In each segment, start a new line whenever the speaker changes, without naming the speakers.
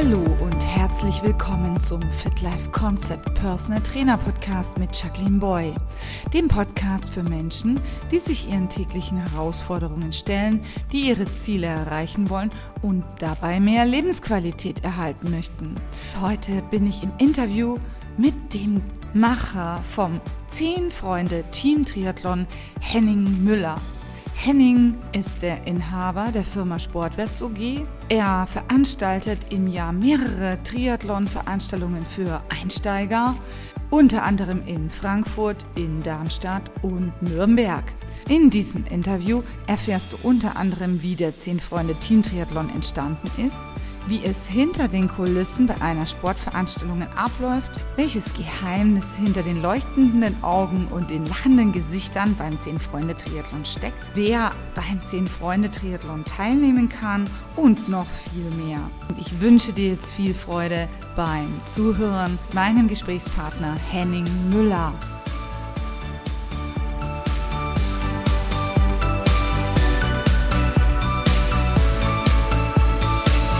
Hallo und herzlich willkommen zum Fit Life Concept Personal Trainer Podcast mit Jacqueline Boy, dem Podcast für Menschen, die sich ihren täglichen Herausforderungen stellen, die ihre Ziele erreichen wollen und dabei mehr Lebensqualität erhalten möchten. Heute bin ich im Interview mit dem Macher vom 10 Freunde Team Triathlon Henning Müller. Henning ist der Inhaber der Firma Sportwärts OG. Er veranstaltet im Jahr mehrere Triathlon-Veranstaltungen für Einsteiger, unter anderem in Frankfurt, in Darmstadt und Nürnberg. In diesem Interview erfährst du unter anderem, wie der 10 Freunde Team Triathlon entstanden ist, wie es hinter den Kulissen bei einer Sportveranstaltung abläuft, welches Geheimnis hinter den leuchtenden Augen und den lachenden Gesichtern beim 10 Freunde Triathlon steckt, wer beim 10 Freunde Triathlon teilnehmen kann und noch viel mehr. Und ich wünsche dir jetzt viel Freude beim Zuhören meinem Gesprächspartner Henning Müller.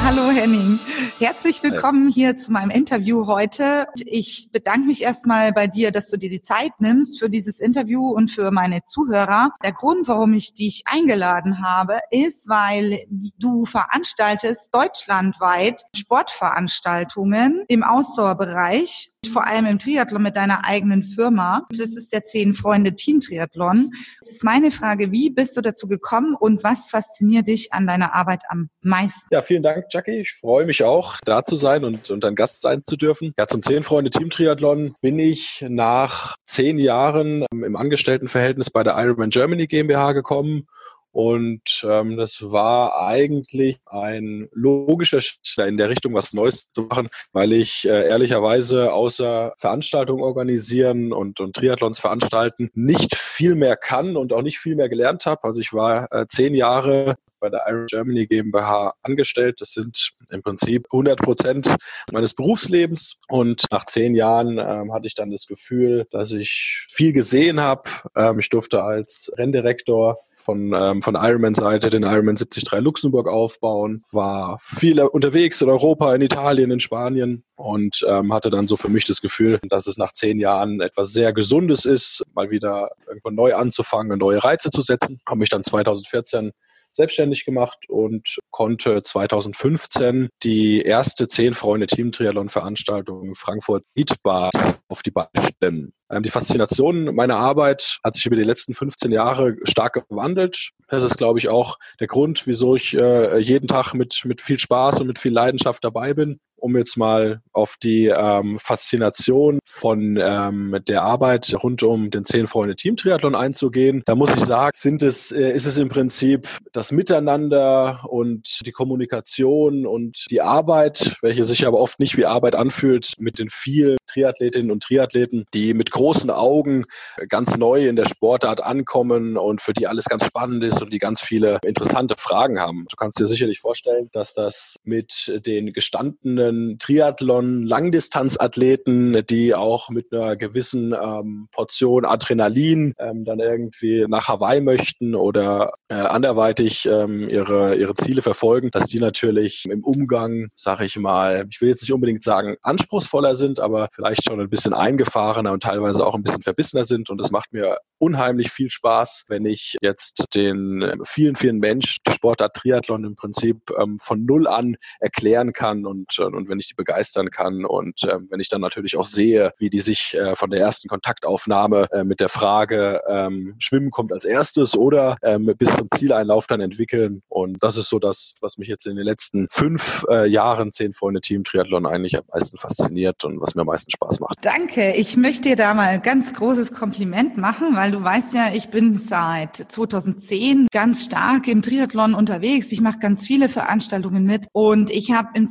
Hallo Henning, herzlich willkommen hier zu meinem Interview heute. Ich bedanke mich erstmal bei dir, dass du dir die Zeit nimmst für dieses Interview und für meine Zuhörer. Der Grund, warum ich dich eingeladen habe, ist, weil du veranstaltest deutschlandweit Sportveranstaltungen im Ausdauerbereich vor allem im Triathlon mit deiner eigenen Firma. Das ist der Zehn Freunde Team Triathlon. Das ist meine Frage, wie bist du dazu gekommen und was fasziniert dich an deiner Arbeit am meisten?
Ja, vielen Dank, Jackie. Ich freue mich auch, da zu sein und, und ein Gast sein zu dürfen. Ja, zum Zehn Freunde Team Triathlon bin ich nach zehn Jahren im Angestelltenverhältnis bei der Ironman Germany GmbH gekommen und ähm, das war eigentlich ein logischer Schritt in der Richtung, was Neues zu machen, weil ich äh, ehrlicherweise außer Veranstaltungen organisieren und, und Triathlons veranstalten nicht viel mehr kann und auch nicht viel mehr gelernt habe. Also ich war äh, zehn Jahre bei der Iron Germany GmbH angestellt. Das sind im Prinzip 100 Prozent meines Berufslebens. Und nach zehn Jahren ähm, hatte ich dann das Gefühl, dass ich viel gesehen habe. Ähm, ich durfte als Renndirektor von, ähm, von Ironman-Seite den Ironman 73 Luxemburg aufbauen, war viel unterwegs in Europa, in Italien, in Spanien und ähm, hatte dann so für mich das Gefühl, dass es nach zehn Jahren etwas sehr Gesundes ist, mal wieder irgendwo neu anzufangen und neue Reize zu setzen. Habe mich dann 2014 selbstständig gemacht und konnte 2015 die erste zehn Freunde Team Triathlon Veranstaltung Frankfurt Eatbad auf die Beine stellen. Ähm, die Faszination meiner Arbeit hat sich über die letzten 15 Jahre stark gewandelt. Das ist, glaube ich, auch der Grund, wieso ich äh, jeden Tag mit, mit viel Spaß und mit viel Leidenschaft dabei bin um jetzt mal auf die ähm, Faszination von ähm, der Arbeit rund um den zehn Freunde Team Triathlon einzugehen, da muss ich sagen, sind es, äh, ist es im Prinzip das Miteinander und die Kommunikation und die Arbeit, welche sich aber oft nicht wie Arbeit anfühlt, mit den vielen Triathletinnen und Triathleten, die mit großen Augen ganz neu in der Sportart ankommen und für die alles ganz spannend ist und die ganz viele interessante Fragen haben. Du kannst dir sicherlich vorstellen, dass das mit den gestandenen Triathlon-Langdistanzathleten, die auch mit einer gewissen ähm, Portion Adrenalin ähm, dann irgendwie nach Hawaii möchten oder äh, anderweitig ähm, ihre, ihre Ziele verfolgen, dass die natürlich im Umgang, sage ich mal, ich will jetzt nicht unbedingt sagen anspruchsvoller sind, aber vielleicht schon ein bisschen eingefahrener und teilweise auch ein bisschen verbissener sind. Und es macht mir unheimlich viel Spaß, wenn ich jetzt den vielen, vielen Menschen die Sportart Triathlon im Prinzip ähm, von Null an erklären kann und, äh, und wenn ich die begeistern kann und ähm, wenn ich dann natürlich auch sehe, wie die sich äh, von der ersten Kontaktaufnahme äh, mit der Frage ähm, Schwimmen kommt als erstes oder ähm, bis zum Zieleinlauf dann entwickeln. Und das ist so das, was mich jetzt in den letzten fünf äh, Jahren zehn Freunde Team Triathlon eigentlich am meisten fasziniert und was mir am meisten Spaß macht.
Danke. Ich möchte dir da mal ein ganz großes Kompliment machen, weil du weißt ja, ich bin seit 2010 ganz stark im Triathlon unterwegs. Ich mache ganz viele Veranstaltungen mit und ich habe in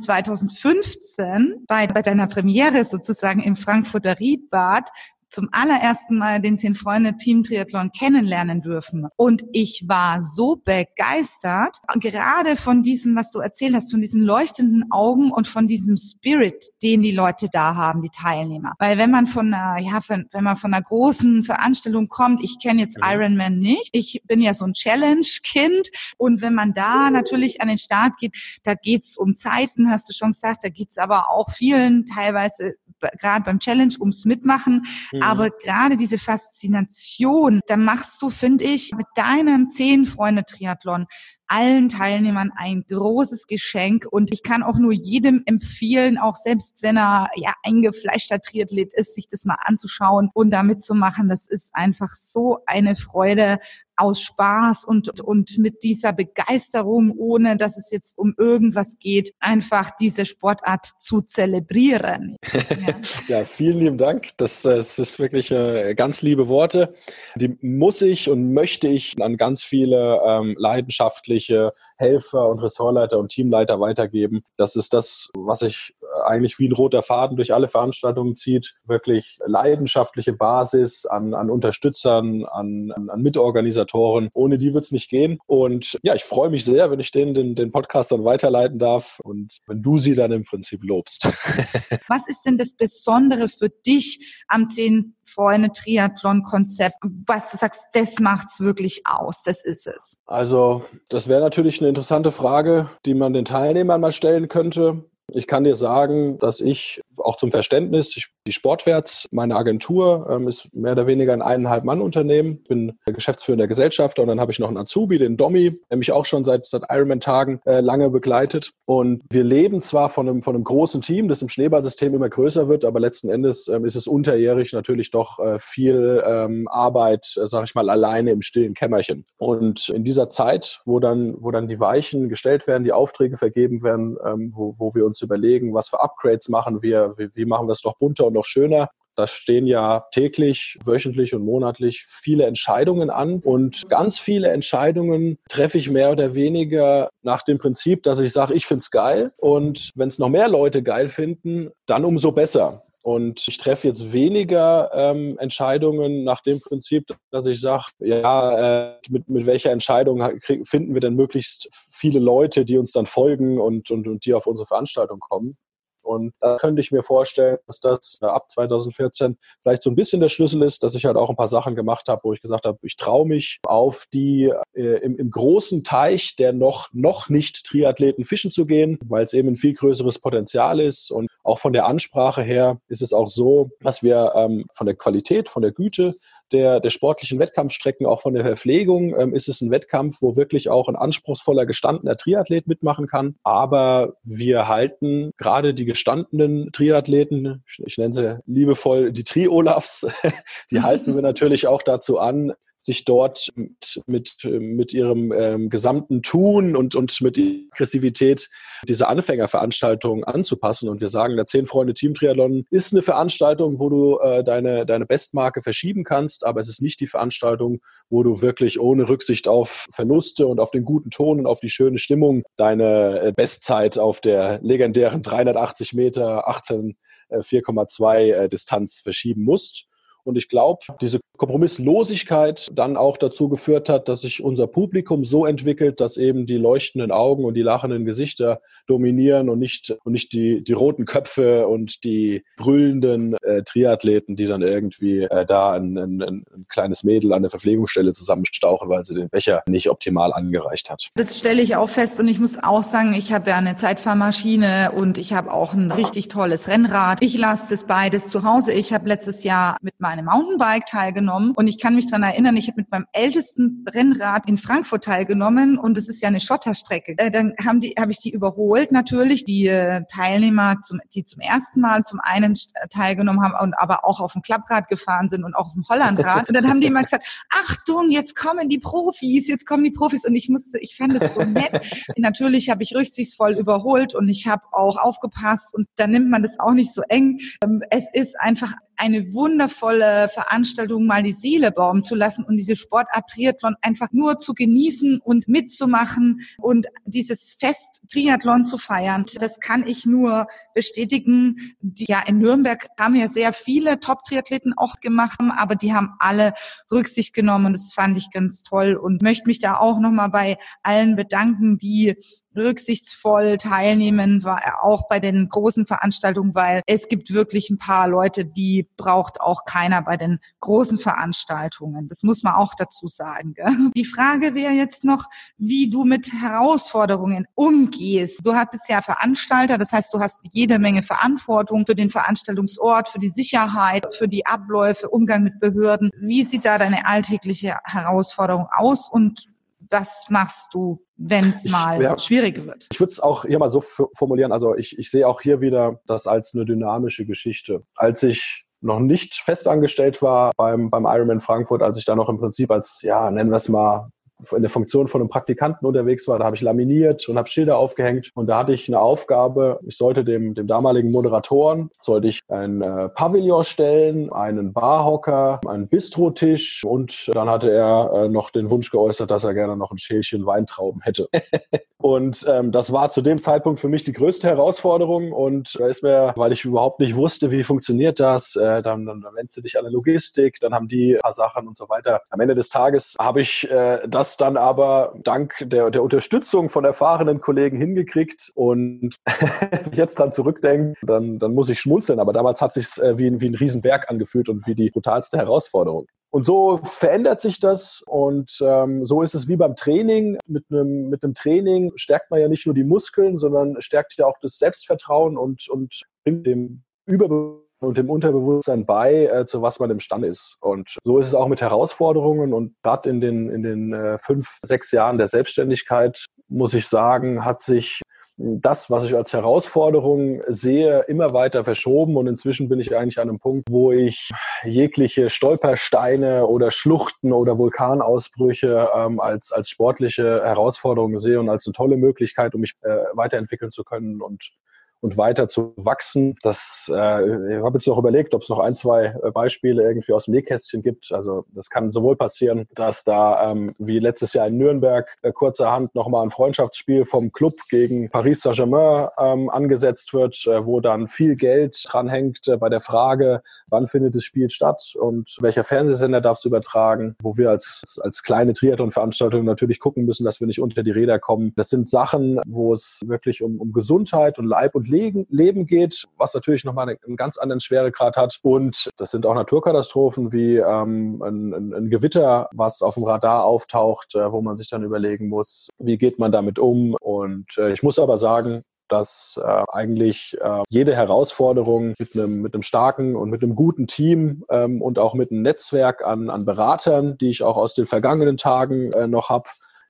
2015 bei, bei deiner Premiere sozusagen im Frankfurter Riedbad zum allerersten Mal den Zehn Freunde Team Triathlon kennenlernen dürfen. Und ich war so begeistert, gerade von diesem, was du erzählt hast, von diesen leuchtenden Augen und von diesem Spirit, den die Leute da haben, die Teilnehmer. Weil wenn man von einer, ja, wenn man von einer großen Veranstaltung kommt, ich kenne jetzt ja. Ironman nicht, ich bin ja so ein Challenge-Kind und wenn man da natürlich an den Start geht, da geht's um Zeiten, hast du schon gesagt, da geht's aber auch vielen teilweise gerade beim Challenge ums Mitmachen. Mhm. Aber gerade diese Faszination, da machst du, finde ich, mit deinem Zehn-Freunde-Triathlon allen Teilnehmern ein großes Geschenk und ich kann auch nur jedem empfehlen, auch selbst wenn er ja eingefleischter Triathlet ist, sich das mal anzuschauen und damit zu machen. Das ist einfach so eine Freude aus Spaß und, und mit dieser Begeisterung, ohne dass es jetzt um irgendwas geht, einfach diese Sportart zu zelebrieren.
Ja, ja vielen lieben Dank. Das, das ist wirklich äh, ganz liebe Worte. Die muss ich und möchte ich an ganz viele ähm, leidenschaftliche Helfer und Ressortleiter und Teamleiter weitergeben. Das ist das, was sich äh, eigentlich wie ein roter Faden durch alle Veranstaltungen zieht. Wirklich leidenschaftliche Basis an, an Unterstützern, an, an, an Mitorganisatoren. Ohne die wird es nicht gehen. Und ja, ich freue mich sehr, wenn ich den, den, den Podcast dann weiterleiten darf und wenn du sie dann im Prinzip lobst.
Was ist denn das Besondere für dich am 10 Freunde Triathlon Konzept? Was du sagst, das macht's wirklich aus, das ist es.
Also, das wäre natürlich eine interessante Frage, die man den Teilnehmern mal stellen könnte. Ich kann dir sagen, dass ich auch zum Verständnis, ich, die Sportwärts, meine Agentur ähm, ist mehr oder weniger ein eineinhalb Mann Unternehmen. Ich bin Geschäftsführer der Gesellschaft und dann habe ich noch einen Azubi, den Domi, der mich auch schon seit, seit Ironman-Tagen äh, lange begleitet. Und wir leben zwar von einem, von einem großen Team, das im Schneeballsystem immer größer wird, aber letzten Endes ähm, ist es unterjährig natürlich doch äh, viel ähm, Arbeit, äh, sage ich mal, alleine im stillen Kämmerchen. Und in dieser Zeit, wo dann, wo dann die Weichen gestellt werden, die Aufträge vergeben werden, ähm, wo, wo wir uns überlegen, was für Upgrades machen wir, wie, wie machen wir es doch bunter und noch schöner, da stehen ja täglich, wöchentlich und monatlich viele Entscheidungen an. Und ganz viele Entscheidungen treffe ich mehr oder weniger nach dem Prinzip, dass ich sage, ich finde es geil. Und wenn es noch mehr Leute geil finden, dann umso besser. Und ich treffe jetzt weniger ähm, Entscheidungen nach dem Prinzip, dass ich sage, ja, äh, mit, mit welcher Entscheidung finden wir denn möglichst viele Leute, die uns dann folgen und, und, und die auf unsere Veranstaltung kommen. Und da könnte ich mir vorstellen, dass das äh, ab 2014 vielleicht so ein bisschen der Schlüssel ist, dass ich halt auch ein paar Sachen gemacht habe, wo ich gesagt habe, ich traue mich auf die äh, im, im, großen Teich der noch, noch nicht Triathleten fischen zu gehen, weil es eben ein viel größeres Potenzial ist. Und auch von der Ansprache her ist es auch so, dass wir ähm, von der Qualität, von der Güte der, der sportlichen Wettkampfstrecken, auch von der Verpflegung, ähm, ist es ein Wettkampf, wo wirklich auch ein anspruchsvoller, gestandener Triathlet mitmachen kann. Aber wir halten gerade die gestandenen Triathleten, ich, ich nenne sie liebevoll die Tri-Olafs, die halten wir natürlich auch dazu an, sich dort mit, mit, mit ihrem ähm, gesamten Tun und, und mit Aggressivität diese Anfängerveranstaltung anzupassen. Und wir sagen, der Zehn Freunde Team Triathlon ist eine Veranstaltung, wo du äh, deine, deine Bestmarke verschieben kannst, aber es ist nicht die Veranstaltung, wo du wirklich ohne Rücksicht auf Verluste und auf den guten Ton und auf die schöne Stimmung deine äh, Bestzeit auf der legendären 380 Meter 18 4,2 äh, Distanz verschieben musst. Und ich glaube, diese Kompromisslosigkeit dann auch dazu geführt hat, dass sich unser Publikum so entwickelt, dass eben die leuchtenden Augen und die lachenden Gesichter dominieren und nicht, und nicht die, die roten Köpfe und die brüllenden äh, Triathleten, die dann irgendwie äh, da ein, ein, ein, kleines Mädel an der Verpflegungsstelle zusammenstauchen, weil sie den Becher nicht optimal angereicht hat.
Das stelle ich auch fest und ich muss auch sagen, ich habe ja eine Zeitfahrmaschine und ich habe auch ein richtig tolles Rennrad. Ich lasse das beides zu Hause. Ich habe letztes Jahr mit meinem einem Mountainbike teilgenommen und ich kann mich daran erinnern, ich habe mit meinem ältesten Rennrad in Frankfurt teilgenommen und es ist ja eine Schotterstrecke. Äh, dann haben die, habe ich die überholt natürlich, die äh, Teilnehmer, zum, die zum ersten Mal zum einen äh, teilgenommen haben und aber auch auf dem Klapprad gefahren sind und auch auf dem Hollandrad. Und dann haben die immer gesagt, Achtung, jetzt kommen die Profis, jetzt kommen die Profis. Und ich musste, ich fand es so nett. natürlich habe ich rücksichtsvoll überholt und ich habe auch aufgepasst und da nimmt man das auch nicht so eng. Ähm, es ist einfach eine wundervolle Veranstaltung, mal die Seele baumen zu lassen und diese Sportart Triathlon einfach nur zu genießen und mitzumachen und dieses Fest Triathlon zu feiern. Das kann ich nur bestätigen. Ja, in Nürnberg haben ja sehr viele Top-Triathleten auch gemacht, aber die haben alle Rücksicht genommen das fand ich ganz toll und möchte mich da auch nochmal bei allen bedanken, die rücksichtsvoll teilnehmen, war auch bei den großen Veranstaltungen, weil es gibt wirklich ein paar Leute, die braucht auch keiner bei den großen Veranstaltungen. Das muss man auch dazu sagen. Gell? Die Frage wäre jetzt noch, wie du mit Herausforderungen umgehst. Du bist ja Veranstalter, das heißt, du hast jede Menge Verantwortung für den Veranstaltungsort, für die Sicherheit, für die Abläufe, Umgang mit Behörden. Wie sieht da deine alltägliche Herausforderung aus und was machst du, wenn es mal ja, schwierig wird?
Ich würde es auch hier mal so formulieren. Also ich, ich sehe auch hier wieder das als eine dynamische Geschichte. Als ich noch nicht festangestellt war beim, beim Ironman Frankfurt, als ich da noch im Prinzip als, ja, nennen wir es mal, in der Funktion von einem Praktikanten unterwegs war. Da habe ich laminiert und habe Schilder aufgehängt und da hatte ich eine Aufgabe. Ich sollte dem, dem damaligen Moderatoren sollte ich ein äh, Pavillon stellen, einen Barhocker, einen Bistrotisch und dann hatte er äh, noch den Wunsch geäußert, dass er gerne noch ein Schälchen Weintrauben hätte. und ähm, das war zu dem Zeitpunkt für mich die größte Herausforderung und da ist mir, weil ich überhaupt nicht wusste, wie funktioniert das, äh, dann, dann, dann wendest du dich an eine Logistik, dann haben die ein paar Sachen und so weiter. Am Ende des Tages habe ich äh, das das dann aber dank der, der Unterstützung von erfahrenen Kollegen hingekriegt und jetzt dann zurückdenke, dann, dann muss ich schmunzeln. Aber damals hat sich äh, wie, wie ein Riesenberg angefühlt und wie die brutalste Herausforderung. Und so verändert sich das und ähm, so ist es wie beim Training. Mit einem, mit einem Training stärkt man ja nicht nur die Muskeln, sondern stärkt ja auch das Selbstvertrauen und, und bringt dem Überbewusstsein und dem Unterbewusstsein bei, äh, zu was man imstande ist. Und so ist es auch mit Herausforderungen. Und gerade in den, in den äh, fünf, sechs Jahren der Selbstständigkeit, muss ich sagen, hat sich das, was ich als Herausforderung sehe, immer weiter verschoben. Und inzwischen bin ich eigentlich an einem Punkt, wo ich jegliche Stolpersteine oder Schluchten oder Vulkanausbrüche ähm, als, als sportliche Herausforderung sehe und als eine tolle Möglichkeit, um mich äh, weiterentwickeln zu können und und weiter zu wachsen. Das, äh, ich habe jetzt noch überlegt, ob es noch ein, zwei äh, Beispiele irgendwie aus dem Nähkästchen gibt. Also das kann sowohl passieren, dass da ähm, wie letztes Jahr in Nürnberg äh, kurzerhand nochmal ein Freundschaftsspiel vom Club gegen Paris Saint-Germain ähm, angesetzt wird, äh, wo dann viel Geld dranhängt äh, bei der Frage, wann findet das Spiel statt und welcher Fernsehsender darf es übertragen, wo wir als, als kleine Triathlon-Veranstaltung natürlich gucken müssen, dass wir nicht unter die Räder kommen. Das sind Sachen, wo es wirklich um, um Gesundheit und Leib und Leben geht, was natürlich nochmal einen ganz anderen Schweregrad hat. Und das sind auch Naturkatastrophen wie ähm, ein, ein, ein, Gewitter, was auf dem Radar auftaucht, äh, wo man sich dann überlegen muss, wie geht man damit um. Und äh, ich muss aber sagen, dass äh, eigentlich äh, jede Herausforderung mit einem, mit starken und mit einem guten Team ähm, und auch mit einem Netzwerk an, an Beratern, die ich auch aus den vergangenen Tagen äh, noch habe,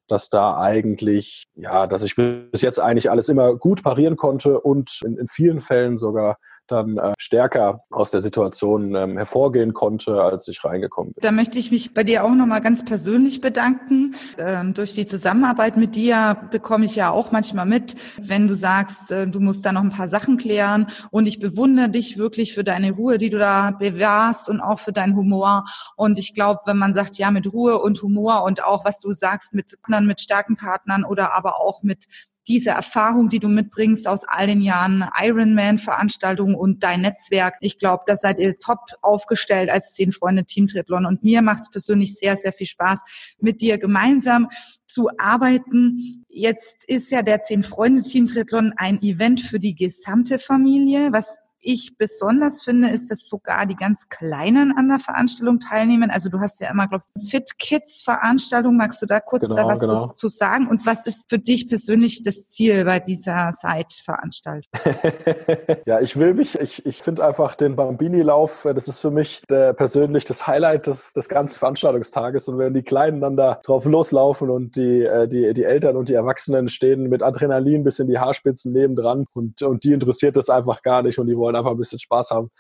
dass da eigentlich, ja, dass ich bis jetzt eigentlich alles immer gut parieren konnte und in, in vielen Fällen sogar dann äh, stärker aus der Situation ähm, hervorgehen konnte, als ich reingekommen bin.
Da möchte ich mich bei dir auch nochmal ganz persönlich bedanken. Ähm, durch die Zusammenarbeit mit dir bekomme ich ja auch manchmal mit, wenn du sagst, äh, du musst da noch ein paar Sachen klären. Und ich bewundere dich wirklich für deine Ruhe, die du da bewahrst und auch für deinen Humor. Und ich glaube, wenn man sagt, ja, mit Ruhe und Humor und auch, was du sagst, mit Partnern, mit starken Partnern oder aber auch mit diese Erfahrung, die du mitbringst aus all den Jahren Ironman-Veranstaltungen und dein Netzwerk. Ich glaube, da seid ihr top aufgestellt als zehn Freunde Team Triathlon. Und mir macht es persönlich sehr, sehr viel Spaß, mit dir gemeinsam zu arbeiten. Jetzt ist ja der zehn Freunde Team Triathlon ein Event für die gesamte Familie, was ich besonders finde, ist, dass sogar die ganz Kleinen an der Veranstaltung teilnehmen. Also du hast ja immer, glaube ich, Fit Kids Veranstaltung. Magst du da kurz genau, da was genau. zu, zu, sagen? Und was ist für dich persönlich das Ziel bei dieser Side-Veranstaltung?
ja, ich will mich, ich, ich finde einfach den Bambini-Lauf, äh, das ist für mich der, persönlich das Highlight des, des ganzen Veranstaltungstages. Und wenn die Kleinen dann da drauf loslaufen und die, äh, die, die Eltern und die Erwachsenen stehen mit Adrenalin bis in die Haarspitzen nebendran und, und die interessiert das einfach gar nicht und die wollen wollen einfach ein bisschen Spaß haben.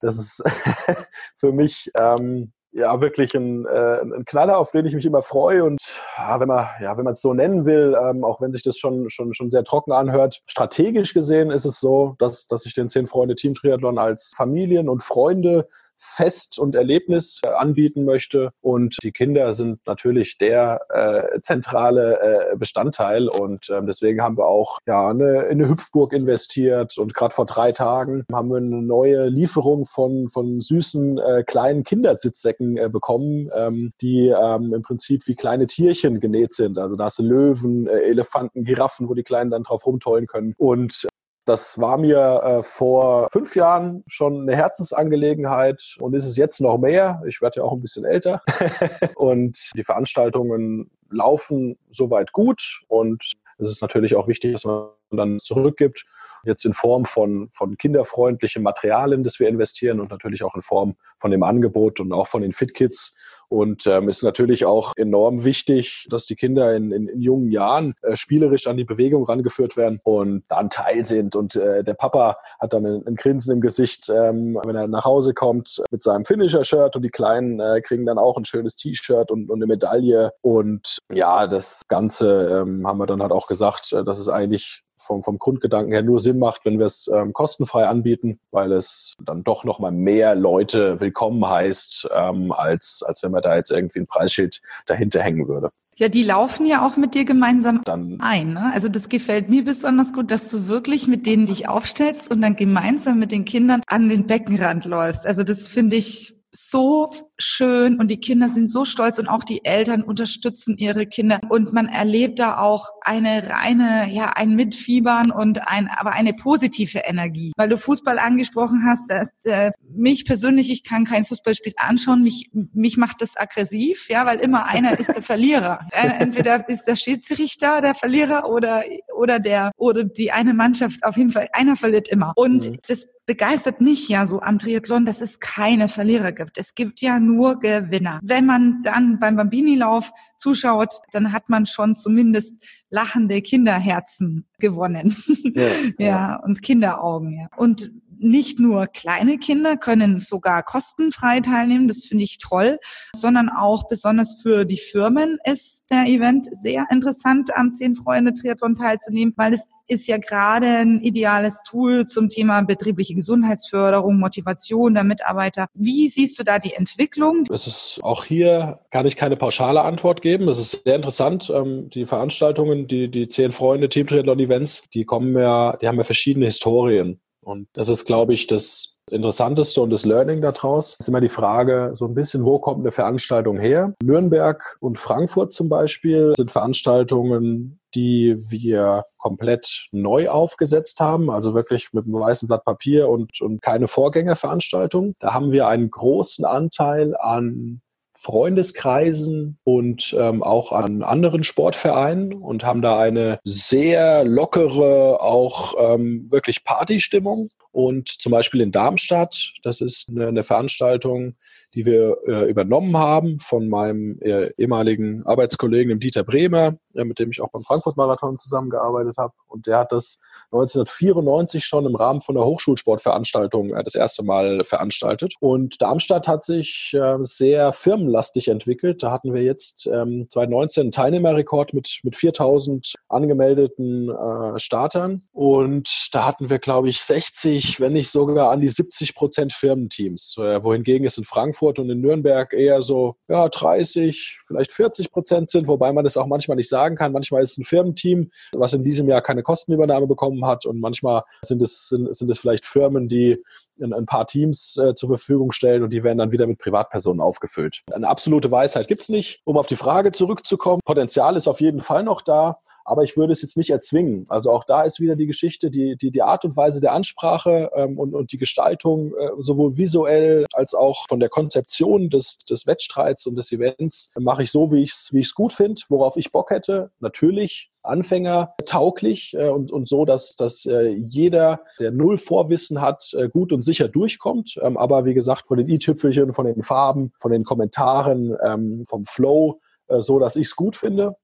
Das ist für mich ähm, ja wirklich ein, äh, ein Knaller, auf den ich mich immer freue. Und ja, wenn man ja, wenn man es so nennen will, ähm, auch wenn sich das schon, schon, schon sehr trocken anhört, strategisch gesehen ist es so, dass, dass ich den Zehn Freunde Team Triathlon als Familien- und Freunde Fest und Erlebnis äh, anbieten möchte. Und die Kinder sind natürlich der äh, zentrale äh, Bestandteil. Und ähm, deswegen haben wir auch ja, eine, in eine Hüpfburg investiert. Und gerade vor drei Tagen haben wir eine neue Lieferung von, von süßen äh, kleinen Kindersitzsäcken äh, bekommen, ähm, die ähm, im Prinzip wie kleine Tierchen genäht sind. Also da hast du Löwen, äh, Elefanten, Giraffen, wo die Kleinen dann drauf rumtollen können. Und das war mir äh, vor fünf Jahren schon eine Herzensangelegenheit und ist es jetzt noch mehr. Ich werde ja auch ein bisschen älter und die Veranstaltungen laufen soweit gut und es ist natürlich auch wichtig, dass man dann zurückgibt. Jetzt in Form von, von kinderfreundlichen Materialien, das wir investieren und natürlich auch in Form von dem Angebot und auch von den FitKits und ähm, ist natürlich auch enorm wichtig, dass die Kinder in, in, in jungen Jahren äh, spielerisch an die Bewegung rangeführt werden und da ein Teil sind. Und äh, der Papa hat dann ein, ein Grinsen im Gesicht, ähm, wenn er nach Hause kommt mit seinem Finisher-Shirt und die Kleinen äh, kriegen dann auch ein schönes T-Shirt und, und eine Medaille. Und ja, das Ganze ähm, haben wir dann halt auch gesagt, äh, dass es eigentlich vom, vom Grundgedanken her nur Sinn macht, wenn wir es ähm, kostenfrei anbieten, weil es dann doch nochmal mehr Leute willkommen heißt, ähm, als, als wenn man da jetzt irgendwie ein Preisschild dahinter hängen würde.
Ja, die laufen ja auch mit dir gemeinsam dann ein. Ne? Also das gefällt mir besonders gut, dass du wirklich mit denen dich aufstellst und dann gemeinsam mit den Kindern an den Beckenrand läufst. Also das finde ich so schön und die Kinder sind so stolz und auch die Eltern unterstützen ihre Kinder und man erlebt da auch eine reine, ja, ein Mitfiebern und ein, aber eine positive Energie. Weil du Fußball angesprochen hast, dass, äh, mich persönlich, ich kann kein Fußballspiel anschauen, mich, mich macht das aggressiv, ja, weil immer einer ist der Verlierer. Äh, entweder ist der Schiedsrichter der Verlierer oder, oder der, oder die eine Mannschaft, auf jeden Fall, einer verliert immer. Und mhm. das begeistert mich ja so am Triathlon, dass es keine Verlierer gibt. Es gibt ja nur Gewinner. Wenn man dann beim Bambini-Lauf zuschaut, dann hat man schon zumindest lachende Kinderherzen gewonnen. Ja, ja. ja und Kinderaugen, ja. Und nicht nur kleine Kinder können sogar kostenfrei teilnehmen, das finde ich toll, sondern auch besonders für die Firmen ist der Event sehr interessant, am Zehn Freunde Triathlon teilzunehmen, weil es ist ja gerade ein ideales Tool zum Thema betriebliche Gesundheitsförderung, Motivation der Mitarbeiter. Wie siehst du da die Entwicklung?
Es ist auch hier kann ich keine pauschale Antwort geben. Es ist sehr interessant. Ähm, die Veranstaltungen, die, die zehn Freunde, Team Triathlon Events, die kommen ja, die haben ja verschiedene Historien. Und das ist, glaube ich, das Interessanteste und das Learning daraus ist immer die Frage, so ein bisschen, wo kommt eine Veranstaltung her? Nürnberg und Frankfurt zum Beispiel sind Veranstaltungen, die wir komplett neu aufgesetzt haben, also wirklich mit einem weißen Blatt Papier und, und keine Vorgängerveranstaltung. Da haben wir einen großen Anteil an Freundeskreisen und ähm, auch an anderen Sportvereinen und haben da eine sehr lockere, auch ähm, wirklich Partystimmung. Und zum Beispiel in Darmstadt, das ist eine, Veranstaltung, die wir äh, übernommen haben von meinem äh, ehemaligen Arbeitskollegen, dem Dieter Bremer, äh, mit dem ich auch beim Frankfurt-Marathon zusammengearbeitet habe. Und der hat das 1994 schon im Rahmen von einer Hochschulsportveranstaltung äh, das erste Mal veranstaltet. Und Darmstadt hat sich äh, sehr firmenlastig entwickelt. Da hatten wir jetzt ähm, 2019 einen Teilnehmerrekord mit, mit 4000 angemeldeten äh, Startern. Und da hatten wir, glaube ich, 60, wenn nicht sogar an die 70 Prozent Firmenteams. Äh, wohingegen es in Frankfurt und in Nürnberg eher so ja, 30, vielleicht 40 Prozent sind, wobei man das auch manchmal nicht sagen kann. Manchmal ist es ein Firmenteam, was in diesem Jahr keine Kostenübernahme bekommen hat. Und manchmal sind es, sind, sind es vielleicht Firmen, die ein paar Teams äh, zur Verfügung stellen und die werden dann wieder mit Privatpersonen aufgefüllt. Eine absolute Weisheit gibt es nicht. Um auf die Frage zurückzukommen, Potenzial ist auf jeden Fall noch da aber ich würde es jetzt nicht erzwingen. Also auch da ist wieder die Geschichte, die, die, die Art und Weise der Ansprache ähm, und, und die Gestaltung, äh, sowohl visuell als auch von der Konzeption des, des Wettstreits und des Events, mache ich so, wie ich es wie ich's gut finde, worauf ich Bock hätte. Natürlich Anfänger tauglich äh, und, und so, dass, dass äh, jeder, der null Vorwissen hat, äh, gut und sicher durchkommt. Ähm, aber wie gesagt, von den i-Tüpfelchen, von den Farben, von den Kommentaren, ähm, vom Flow, äh, so, dass ich es gut finde.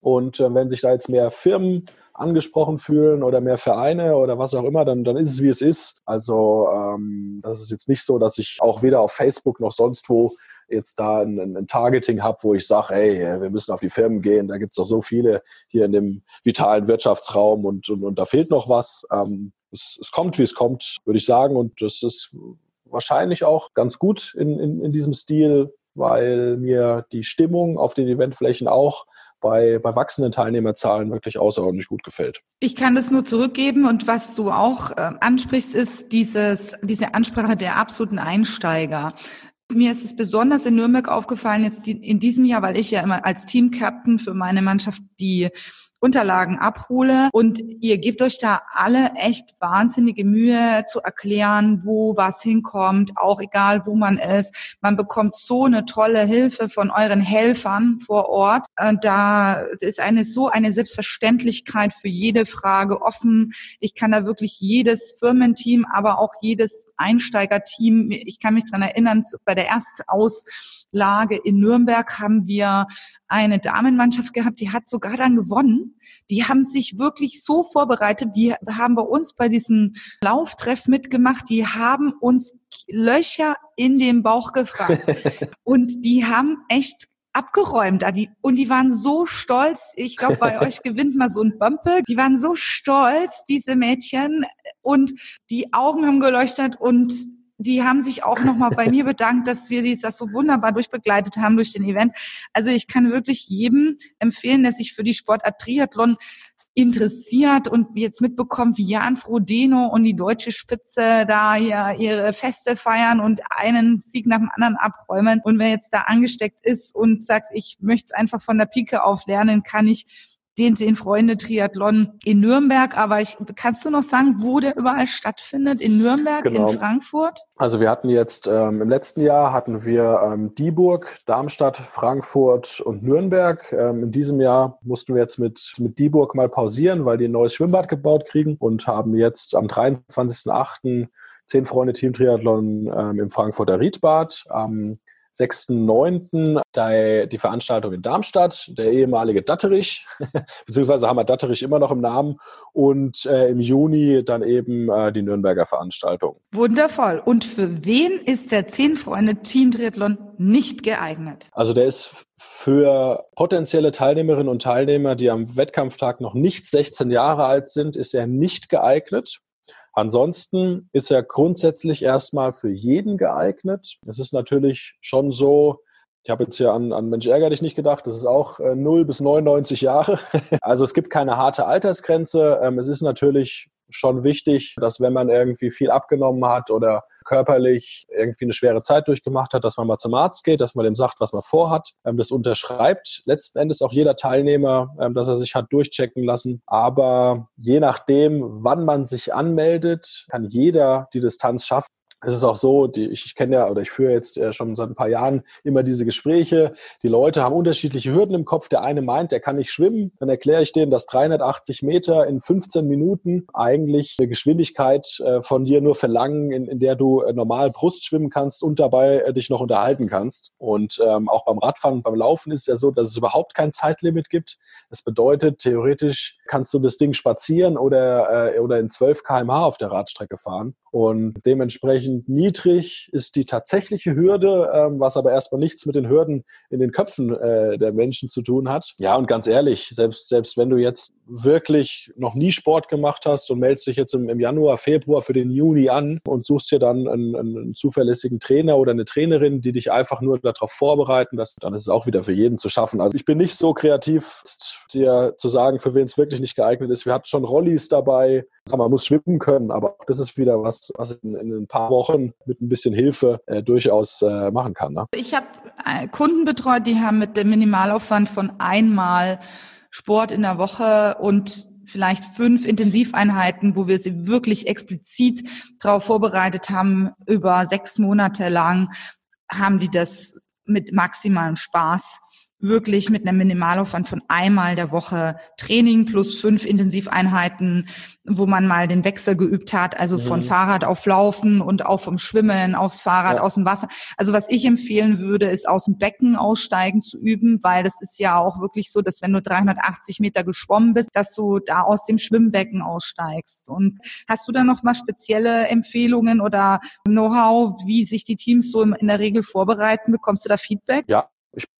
Und äh, wenn sich da jetzt mehr Firmen angesprochen fühlen oder mehr Vereine oder was auch immer, dann, dann ist es wie es ist. Also ähm, das ist jetzt nicht so, dass ich auch weder auf Facebook noch sonst wo jetzt da ein, ein Targeting habe, wo ich sage, hey, wir müssen auf die Firmen gehen, da gibt es doch so viele hier in dem vitalen Wirtschaftsraum und, und, und da fehlt noch was. Ähm, es, es kommt, wie es kommt, würde ich sagen. Und das ist wahrscheinlich auch ganz gut in, in, in diesem Stil, weil mir die Stimmung auf den Eventflächen auch bei, bei wachsenden Teilnehmerzahlen wirklich außerordentlich gut gefällt.
Ich kann das nur zurückgeben und was du auch äh, ansprichst, ist dieses, diese Ansprache der absoluten Einsteiger. Mir ist es besonders in Nürnberg aufgefallen, jetzt in diesem Jahr, weil ich ja immer als Team-Captain für meine Mannschaft die Unterlagen abhole. Und ihr gebt euch da alle echt wahnsinnige Mühe zu erklären, wo was hinkommt, auch egal wo man ist. Man bekommt so eine tolle Hilfe von euren Helfern vor Ort. Da ist eine so eine Selbstverständlichkeit für jede Frage offen. Ich kann da wirklich jedes Firmenteam, aber auch jedes Einsteigerteam, ich kann mich dran erinnern, bei der Erstauslage in Nürnberg haben wir eine Damenmannschaft gehabt, die hat sogar dann gewonnen. Die haben sich wirklich so vorbereitet, die haben bei uns bei diesem Lauftreff mitgemacht, die haben uns Löcher in den Bauch gefragt. Und die haben echt abgeräumt. Und die waren so stolz. Ich glaube, bei euch gewinnt mal so ein Bömpel. Die waren so stolz, diese Mädchen. Und die Augen haben geleuchtet und die haben sich auch nochmal bei mir bedankt, dass wir das so wunderbar durchbegleitet haben durch den Event. Also ich kann wirklich jedem empfehlen, der sich für die Sportart Triathlon interessiert und jetzt mitbekommt, wie Jan Frodeno und die deutsche Spitze da hier ihre Feste feiern und einen Sieg nach dem anderen abräumen. Und wer jetzt da angesteckt ist und sagt, ich möchte es einfach von der Pike auf lernen, kann ich den Zehn Freunde Triathlon in Nürnberg. Aber ich, kannst du noch sagen, wo der überall stattfindet? In Nürnberg, genau. in Frankfurt?
Also wir hatten jetzt ähm, im letzten Jahr hatten wir ähm, Dieburg, Darmstadt, Frankfurt und Nürnberg. Ähm, in diesem Jahr mussten wir jetzt mit, mit Dieburg mal pausieren, weil die ein neues Schwimmbad gebaut kriegen und haben jetzt am 23.08. Zehn Freunde Team Triathlon ähm, im Frankfurter Riedbad. Am 6.9. die Veranstaltung in Darmstadt, der ehemalige Datterich, beziehungsweise haben wir Datterich immer noch im Namen und äh, im Juni dann eben äh, die Nürnberger Veranstaltung.
Wundervoll. Und für wen ist der Zehn Freunde Team Triathlon nicht geeignet?
Also der ist für potenzielle Teilnehmerinnen und Teilnehmer, die am Wettkampftag noch nicht 16 Jahre alt sind, ist er nicht geeignet. Ansonsten ist er grundsätzlich erstmal für jeden geeignet. Es ist natürlich schon so, ich habe jetzt hier an, an Mensch ärger dich nicht gedacht, das ist auch äh, 0 bis 99 Jahre. also es gibt keine harte Altersgrenze. Ähm, es ist natürlich schon wichtig, dass wenn man irgendwie viel abgenommen hat oder körperlich irgendwie eine schwere Zeit durchgemacht hat, dass man mal zum Arzt geht, dass man dem sagt, was man vorhat. Ähm, das unterschreibt letzten Endes auch jeder Teilnehmer, ähm, dass er sich hat durchchecken lassen. Aber je nachdem, wann man sich anmeldet, kann jeder die Distanz schaffen es ist auch so, die, ich, ich kenne ja oder ich führe jetzt äh, schon seit ein paar Jahren immer diese Gespräche. Die Leute haben unterschiedliche Hürden im Kopf. Der eine meint, der kann nicht schwimmen. Dann erkläre ich denen, dass 380 Meter in 15 Minuten eigentlich eine Geschwindigkeit äh, von dir nur verlangen, in, in der du äh, normal Brust schwimmen kannst und dabei äh, dich noch unterhalten kannst. Und ähm, auch beim Radfahren und beim Laufen ist es ja so, dass es überhaupt kein Zeitlimit gibt. Das bedeutet, theoretisch kannst du das Ding spazieren oder, äh, oder in 12 kmh auf der Radstrecke fahren. Und dementsprechend niedrig ist die tatsächliche Hürde, ähm, was aber erstmal nichts mit den Hürden in den Köpfen äh, der Menschen zu tun hat. Ja, und ganz ehrlich, selbst, selbst wenn du jetzt wirklich noch nie Sport gemacht hast und meldest dich jetzt im, im Januar, Februar für den Juni an und suchst dir dann einen, einen, zuverlässigen Trainer oder eine Trainerin, die dich einfach nur darauf vorbereiten, dass, dann ist es auch wieder für jeden zu schaffen. Also ich bin nicht so kreativ, dir zu sagen, für wen es wirklich nicht geeignet ist. Wir hatten schon Rollis dabei, man muss schwimmen können, aber das ist wieder was, was in, in ein paar Wochen mit ein bisschen Hilfe äh, durchaus äh, machen kann. Ne?
Ich habe äh, Kunden betreut, die haben mit dem Minimalaufwand von einmal Sport in der Woche und vielleicht fünf Intensiveinheiten, wo wir sie wirklich explizit darauf vorbereitet haben, über sechs Monate lang haben die das mit maximalem Spaß wirklich mit einem Minimalaufwand von einmal der Woche Training plus fünf Intensiveinheiten, wo man mal den Wechsel geübt hat, also von mhm. Fahrrad auf Laufen und auch vom Schwimmen aufs Fahrrad, ja. aus dem Wasser. Also was ich empfehlen würde, ist aus dem Becken aussteigen zu üben, weil das ist ja auch wirklich so, dass wenn du 380 Meter geschwommen bist, dass du da aus dem Schwimmbecken aussteigst. Und hast du da noch mal spezielle Empfehlungen oder Know-how, wie sich die Teams so in der Regel vorbereiten? Bekommst du da Feedback?
Ja,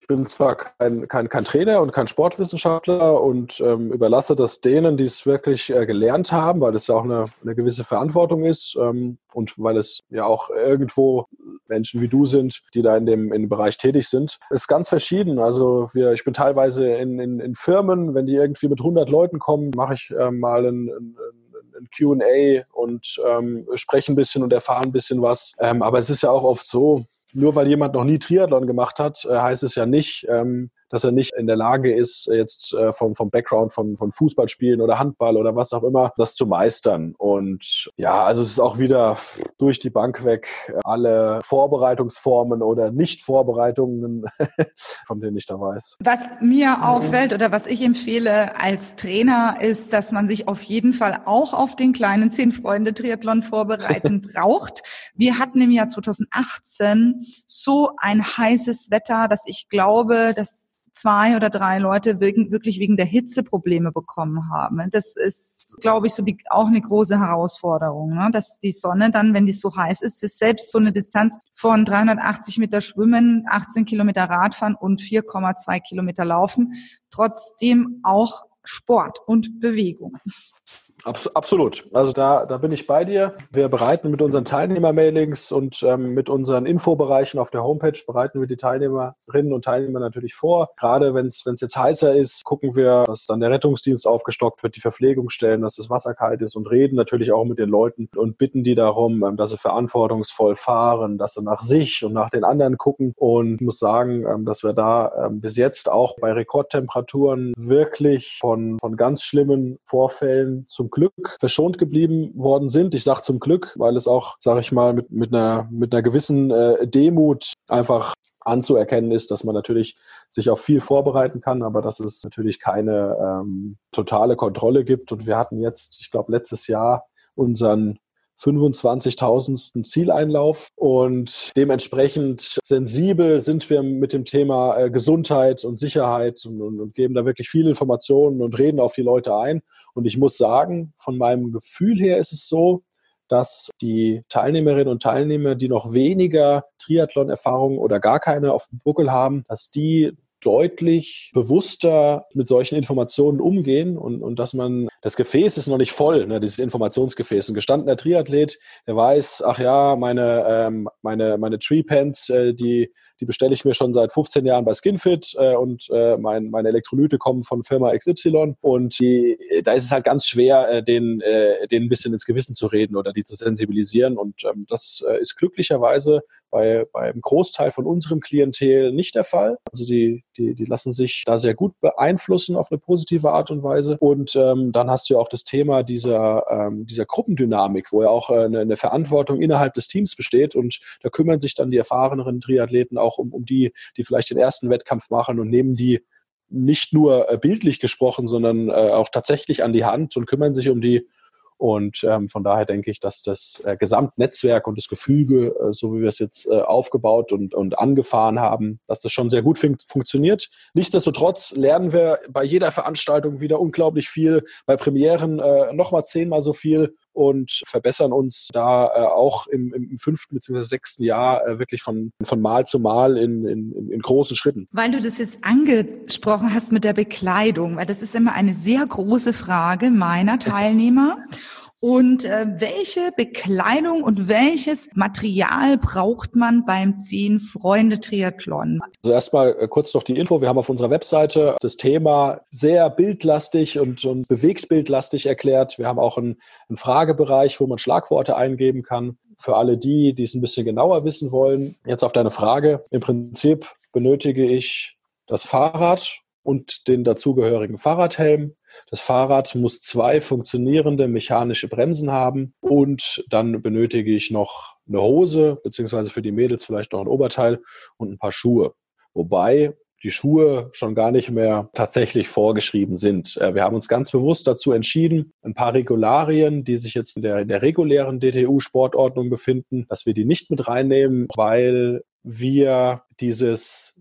bin zwar kein, kein, kein Trainer und kein Sportwissenschaftler und ähm, überlasse das denen, die es wirklich äh, gelernt haben, weil es ja auch eine, eine gewisse Verantwortung ist ähm, und weil es ja auch irgendwo Menschen wie du sind, die da in dem, in dem Bereich tätig sind. Ist ganz verschieden. Also wir, ich bin teilweise in, in, in Firmen, wenn die irgendwie mit 100 Leuten kommen, mache ich äh, mal ein, ein, ein QA und ähm, spreche ein bisschen und erfahre ein bisschen was. Ähm, aber es ist ja auch oft so, nur weil jemand noch nie Triathlon gemacht hat, äh, heißt es ja nicht, ähm, dass er nicht in der Lage ist, jetzt äh, vom, vom Background von, von Fußballspielen oder Handball oder was auch immer, das zu meistern. Und ja, also es ist auch wieder durch die Bank weg alle Vorbereitungsformen oder Nicht-Vorbereitungen, von denen ich da weiß.
Was mir auffällt oder was ich empfehle als Trainer ist, dass man sich auf jeden Fall auch auf den kleinen Zehn-Freunde-Triathlon vorbereiten braucht. Wir hatten im Jahr 2018 so ein heißes Wetter, dass ich glaube, dass zwei oder drei Leute wirklich wegen der Hitze Probleme bekommen haben. Das ist, glaube ich, so die, auch eine große Herausforderung, ne? dass die Sonne dann, wenn die so heiß ist, ist selbst so eine Distanz von 380 Meter Schwimmen, 18 Kilometer Radfahren und 4,2 Kilometer Laufen, trotzdem auch Sport und Bewegung.
Abs absolut. Also da, da bin ich bei dir. Wir bereiten mit unseren Teilnehmermailings und ähm, mit unseren Infobereichen auf der Homepage bereiten wir die Teilnehmerinnen und Teilnehmer natürlich vor. Gerade wenn es jetzt heißer ist, gucken wir, dass dann der Rettungsdienst aufgestockt wird, die Verpflegung stellen, dass das Wasser kalt ist und reden natürlich auch mit den Leuten und bitten die darum, ähm, dass sie verantwortungsvoll fahren, dass sie nach sich und nach den anderen gucken. Und ich muss sagen, ähm, dass wir da ähm, bis jetzt auch bei Rekordtemperaturen wirklich von, von ganz schlimmen Vorfällen zum Glück verschont geblieben worden sind. Ich sage zum Glück, weil es auch, sage ich mal, mit, mit, einer, mit einer gewissen äh, Demut einfach anzuerkennen ist, dass man natürlich sich auf viel vorbereiten kann, aber dass es natürlich keine ähm, totale Kontrolle gibt. Und wir hatten jetzt, ich glaube, letztes Jahr unseren 25.000. Zieleinlauf und dementsprechend sensibel sind wir mit dem Thema äh, Gesundheit und Sicherheit und, und, und, geben da wirklich viele Informationen und reden auf die Leute ein. Und ich muss sagen, von meinem Gefühl her ist es so, dass die Teilnehmerinnen und Teilnehmer, die noch weniger Triathlon-Erfahrung oder gar keine auf dem Buckel haben, dass die deutlich bewusster mit solchen Informationen umgehen und, und dass man, das Gefäß ist noch nicht voll, ne, dieses Informationsgefäß. Ein gestandener Triathlet, der weiß, ach ja, meine, ähm, meine, meine Tree Pants, äh, die, die bestelle ich mir schon seit 15 Jahren bei Skinfit äh, und äh, mein, meine Elektrolyte kommen von Firma XY und die, da ist es halt ganz schwer, äh, den, äh, den ein bisschen ins Gewissen zu reden oder die zu sensibilisieren und ähm, das äh, ist glücklicherweise bei, beim Großteil von unserem Klientel nicht der Fall. Also die, die, die lassen sich da sehr gut beeinflussen auf eine positive Art und Weise und ähm, dann hast du ja auch das Thema dieser, ähm, dieser Gruppendynamik, wo ja auch äh, eine, eine Verantwortung innerhalb des Teams besteht und da kümmern sich dann die erfahreneren Triathleten auch um, um die, die vielleicht den ersten Wettkampf machen und nehmen die nicht nur äh, bildlich gesprochen, sondern äh, auch tatsächlich an die Hand und kümmern sich um die. Und ähm, von daher denke ich, dass das äh, Gesamtnetzwerk und das Gefüge, äh, so wie wir es jetzt äh, aufgebaut und, und angefahren haben, dass das schon sehr gut fun funktioniert. Nichtsdestotrotz lernen wir bei jeder Veranstaltung wieder unglaublich viel, bei Premieren äh, nochmal zehnmal so viel und verbessern uns da äh, auch im, im fünften bzw. sechsten Jahr äh, wirklich von, von Mal zu Mal in, in, in großen Schritten.
Weil du das jetzt angesprochen hast mit der Bekleidung, weil das ist immer eine sehr große Frage meiner Teilnehmer. Und äh, welche Bekleidung und welches Material braucht man beim 10 Freunde Triathlon?
Also erstmal äh, kurz noch die Info. Wir haben auf unserer Webseite das Thema sehr bildlastig und, und bewegt bildlastig erklärt. Wir haben auch einen, einen Fragebereich, wo man Schlagworte eingeben kann. Für alle die, die es ein bisschen genauer wissen wollen. Jetzt auf deine Frage. Im Prinzip benötige ich das Fahrrad und den dazugehörigen Fahrradhelm. Das Fahrrad muss zwei funktionierende mechanische Bremsen haben und dann benötige ich noch eine Hose, beziehungsweise für die Mädels vielleicht noch ein Oberteil und ein paar Schuhe. Wobei die Schuhe schon gar nicht mehr tatsächlich vorgeschrieben sind. Äh, wir haben uns ganz bewusst dazu entschieden, ein paar Regularien, die sich jetzt in der, in der regulären DTU-Sportordnung befinden, dass wir die nicht mit reinnehmen, weil wir dieses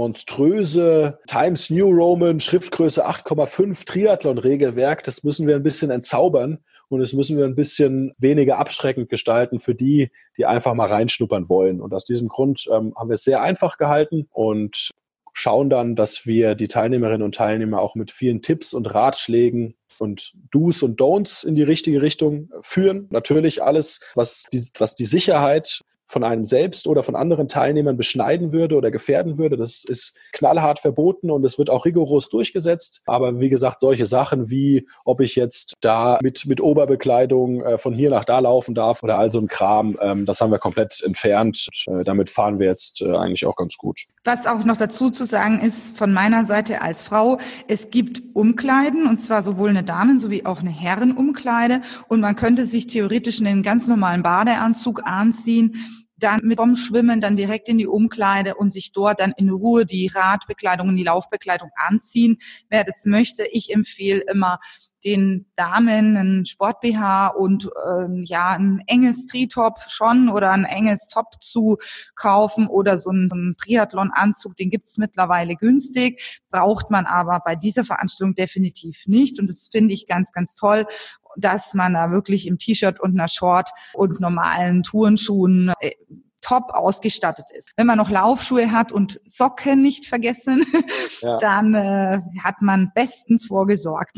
monströse Times New Roman Schriftgröße 8,5 Triathlon-Regelwerk, das müssen wir ein bisschen entzaubern und das müssen wir ein bisschen weniger abschreckend gestalten für die, die einfach mal reinschnuppern wollen. Und aus diesem Grund ähm, haben wir es sehr einfach gehalten und schauen dann, dass wir die Teilnehmerinnen und Teilnehmer auch mit vielen Tipps und Ratschlägen und Do's und Don'ts in die richtige Richtung führen. Natürlich alles, was die, was die Sicherheit von einem selbst oder von anderen Teilnehmern beschneiden würde oder gefährden würde. Das ist knallhart verboten und es wird auch rigoros durchgesetzt. Aber wie gesagt, solche Sachen wie, ob ich jetzt da mit, mit Oberbekleidung äh, von hier nach da laufen darf oder all so ein Kram, ähm, das haben wir komplett entfernt. Äh, damit fahren wir jetzt äh, eigentlich auch ganz gut.
Was auch noch dazu zu sagen ist, von meiner Seite als Frau, es gibt Umkleiden und zwar sowohl eine Damen- sowie auch eine Herrenumkleide und man könnte sich theoretisch einen ganz normalen Badeanzug anziehen dann mit vom Schwimmen dann direkt in die Umkleide und sich dort dann in Ruhe die Radbekleidung und die Laufbekleidung anziehen. Wer das möchte, ich empfehle immer den Damen einen Sport BH und äh, ja ein enges Tri-Top schon oder ein enges Top zu kaufen oder so einen Triathlon-Anzug, den gibt's mittlerweile günstig, braucht man aber bei dieser Veranstaltung definitiv nicht und das finde ich ganz, ganz toll dass man da wirklich im T-Shirt und einer Short und normalen Turnschuhen äh, top ausgestattet ist. Wenn man noch Laufschuhe hat und Socken nicht vergessen, ja. dann äh, hat man bestens vorgesorgt.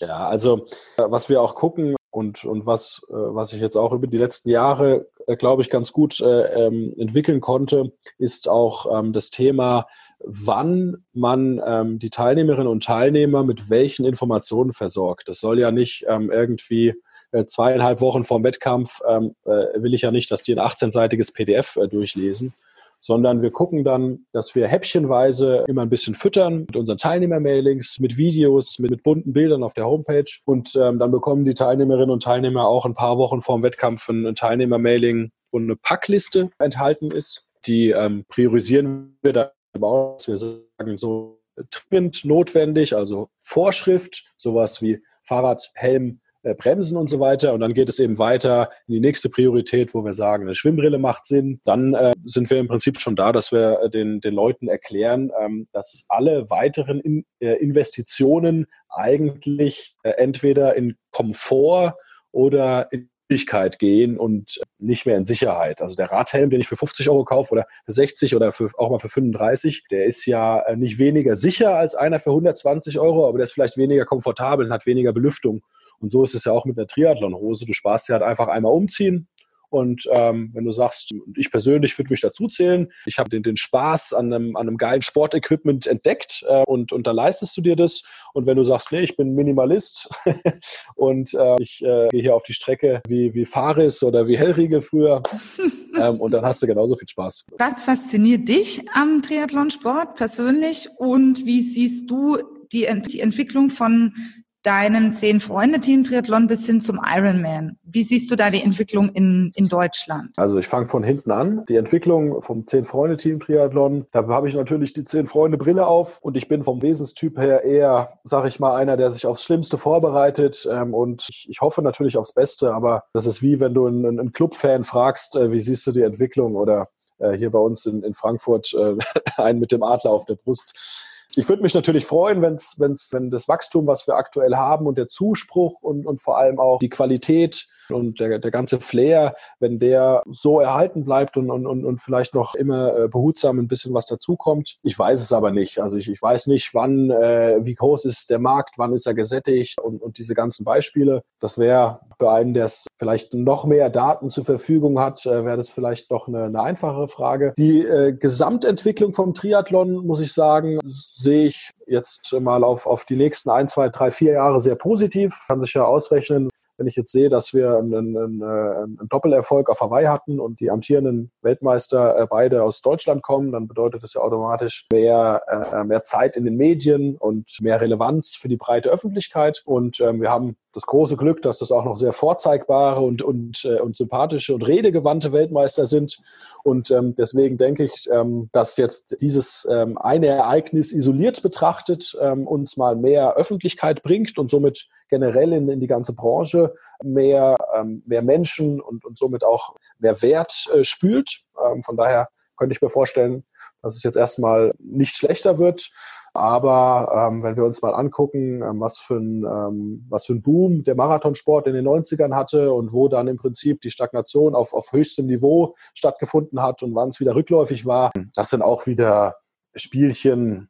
Ja, also äh, was wir auch gucken und, und was, äh, was ich jetzt auch über die letzten Jahre, äh, glaube ich, ganz gut äh, ähm, entwickeln konnte, ist auch ähm, das Thema wann man ähm, die Teilnehmerinnen und Teilnehmer mit welchen Informationen versorgt. Das soll ja nicht ähm, irgendwie äh, zweieinhalb Wochen vorm Wettkampf, ähm, äh, will ich ja nicht, dass die ein 18-seitiges PDF äh, durchlesen, sondern wir gucken dann, dass wir häppchenweise immer ein bisschen füttern mit unseren Teilnehmer-Mailings, mit Videos, mit, mit, bunten Bildern auf der Homepage und ähm, dann bekommen die Teilnehmerinnen und Teilnehmer auch ein paar Wochen vorm Wettkampf ein, Teilnehmer-Mailing, wo eine Packliste enthalten ist. Die ähm, priorisieren wir dann aus. Wir sagen so dringend notwendig, also Vorschrift, sowas wie Fahrrad, Helm, Bremsen und so weiter. Und dann geht es eben weiter in die nächste Priorität, wo wir sagen, eine Schwimmbrille macht Sinn. Dann äh, sind wir im Prinzip schon da, dass wir äh, den, den Leuten erklären, ähm, dass alle weiteren in, äh, Investitionen eigentlich äh, entweder in Komfort oder in Sicherheit gehen und nicht mehr in Sicherheit. Also der Radhelm, den ich für 50 Euro kaufe oder für 60 oder für, auch mal für 35, der ist ja äh, nicht weniger sicher als einer für 120 Euro, aber der ist vielleicht weniger komfortabel und hat weniger Belüftung. Und so ist es ja auch mit einer Triathlon-Hose. Du sparst sie halt einfach einmal umziehen, und ähm, wenn du sagst, ich persönlich würde mich dazu zählen, ich habe den, den Spaß an einem, an einem geilen Sportequipment entdeckt äh, und, und da leistest du dir das. Und wenn du sagst, nee, ich bin Minimalist und äh, ich äh, gehe hier auf die Strecke wie, wie Faris oder wie Hellriegel früher, ähm, und dann hast du genauso viel Spaß.
Was fasziniert dich am Triathlonsport persönlich und wie siehst du die, die Entwicklung von deinem Zehn-Freunde-Team-Triathlon bis hin zum Ironman. Wie siehst du da die Entwicklung in, in Deutschland?
Also ich fange von hinten an. Die Entwicklung vom Zehn-Freunde-Team-Triathlon, da habe ich natürlich die Zehn-Freunde-Brille auf und ich bin vom Wesenstyp her eher, sag ich mal, einer, der sich aufs Schlimmste vorbereitet ähm, und ich, ich, hoffe natürlich aufs Beste, aber das ist wie, wenn du einen, einen Club-Fan fragst, äh, wie siehst du die Entwicklung oder äh, hier bei uns in, in Frankfurt äh, einen mit dem Adler auf der Brust ich würde mich natürlich freuen, wenn's, wenn's, wenn das Wachstum, was wir aktuell haben und der Zuspruch und, und vor allem auch die Qualität und der, der ganze Flair, wenn der so erhalten bleibt und, und, und vielleicht noch immer äh, behutsam ein bisschen was dazukommt. Ich weiß es aber nicht. Also ich, ich weiß nicht, wann, äh, wie groß ist der Markt, wann ist er gesättigt und, und diese ganzen Beispiele. Das wäre für einen, der vielleicht noch mehr Daten zur Verfügung hat, äh, wäre das vielleicht doch eine, eine einfachere Frage. Die äh, Gesamtentwicklung vom Triathlon, muss ich sagen, sehe ich jetzt mal auf, auf die nächsten ein, zwei, drei, vier Jahre sehr positiv. Kann sich ja ausrechnen, wenn ich jetzt sehe, dass wir einen, einen, einen Doppelerfolg auf Hawaii hatten und die amtierenden Weltmeister äh, beide aus Deutschland kommen, dann bedeutet das ja automatisch mehr, äh, mehr Zeit in den Medien und mehr Relevanz für die breite Öffentlichkeit. Und ähm, wir haben das große Glück, dass das auch noch sehr vorzeigbare und, und, äh, und sympathische und redegewandte Weltmeister sind. Und ähm, deswegen denke ich, ähm, dass jetzt dieses ähm, eine Ereignis isoliert betrachtet ähm, uns mal mehr Öffentlichkeit bringt und somit generell in, in die ganze Branche mehr, ähm, mehr Menschen und, und somit auch mehr Wert äh, spült. Ähm, von daher könnte ich mir vorstellen, dass es jetzt erstmal nicht schlechter wird. Aber ähm, wenn wir uns mal angucken, ähm, was, für ein, ähm, was für ein Boom der Marathonsport in den 90ern hatte und wo dann im Prinzip die Stagnation auf, auf höchstem Niveau stattgefunden hat und wann es wieder rückläufig war, das sind auch wieder Spielchen,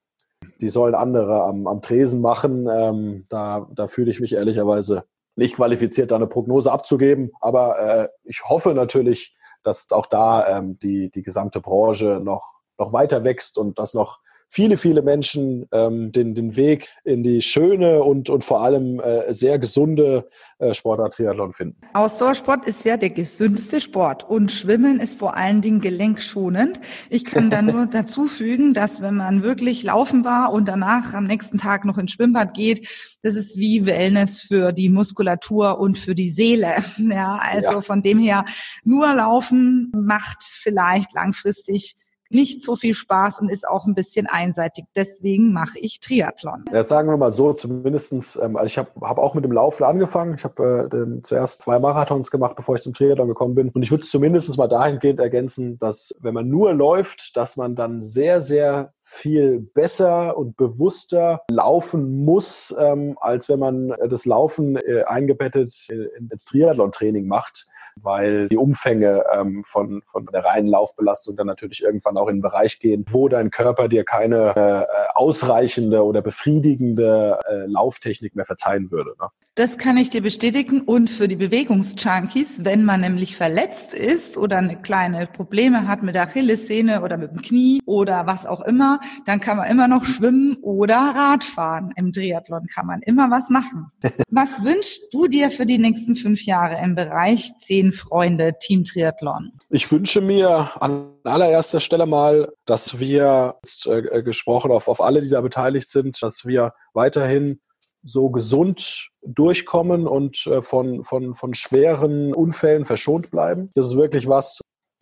die sollen andere am, am Tresen machen. Ähm, da, da fühle ich mich ehrlicherweise nicht qualifiziert, da eine Prognose abzugeben. Aber äh, ich hoffe natürlich, dass auch da ähm, die, die gesamte Branche noch, noch weiter wächst und dass noch viele, viele Menschen ähm, den, den Weg in die schöne und, und vor allem äh, sehr gesunde äh, Sportart Triathlon finden.
Ausdauersport ist ja der gesündeste Sport und Schwimmen ist vor allen Dingen gelenkschonend. Ich kann da nur dazu fügen, dass wenn man wirklich laufen war und danach am nächsten Tag noch ins Schwimmbad geht, das ist wie Wellness für die Muskulatur und für die Seele. Ja, also ja. von dem her nur laufen macht vielleicht langfristig nicht so viel Spaß und ist auch ein bisschen einseitig. Deswegen mache ich Triathlon.
Ja, sagen wir mal so, zumindestens. Ähm, also ich habe hab auch mit dem Laufen angefangen. Ich habe äh, zuerst zwei Marathons gemacht, bevor ich zum Triathlon gekommen bin. Und ich würde es zumindest mal dahingehend ergänzen, dass wenn man nur läuft, dass man dann sehr, sehr viel besser und bewusster laufen muss, ähm, als wenn man das Laufen äh, eingebettet ins Triathlon-Training macht weil die Umfänge ähm, von, von der reinen Laufbelastung dann natürlich irgendwann auch in einen Bereich gehen, wo dein Körper dir keine äh, ausreichende oder befriedigende äh, Lauftechnik mehr verzeihen würde. Ne?
Das kann ich dir bestätigen. Und für die Bewegungsjunkies, wenn man nämlich verletzt ist oder eine kleine Probleme hat mit der Achillessehne oder mit dem Knie oder was auch immer, dann kann man immer noch schwimmen oder Radfahren. Im Triathlon kann man immer was machen. Was wünschst du dir für die nächsten fünf Jahre im Bereich 10 Freunde Team Triathlon?
Ich wünsche mir an allererster Stelle mal, dass wir, jetzt, äh, gesprochen auf, auf alle, die da beteiligt sind, dass wir weiterhin so gesund durchkommen und äh, von, von, von schweren Unfällen verschont bleiben. Das ist wirklich was,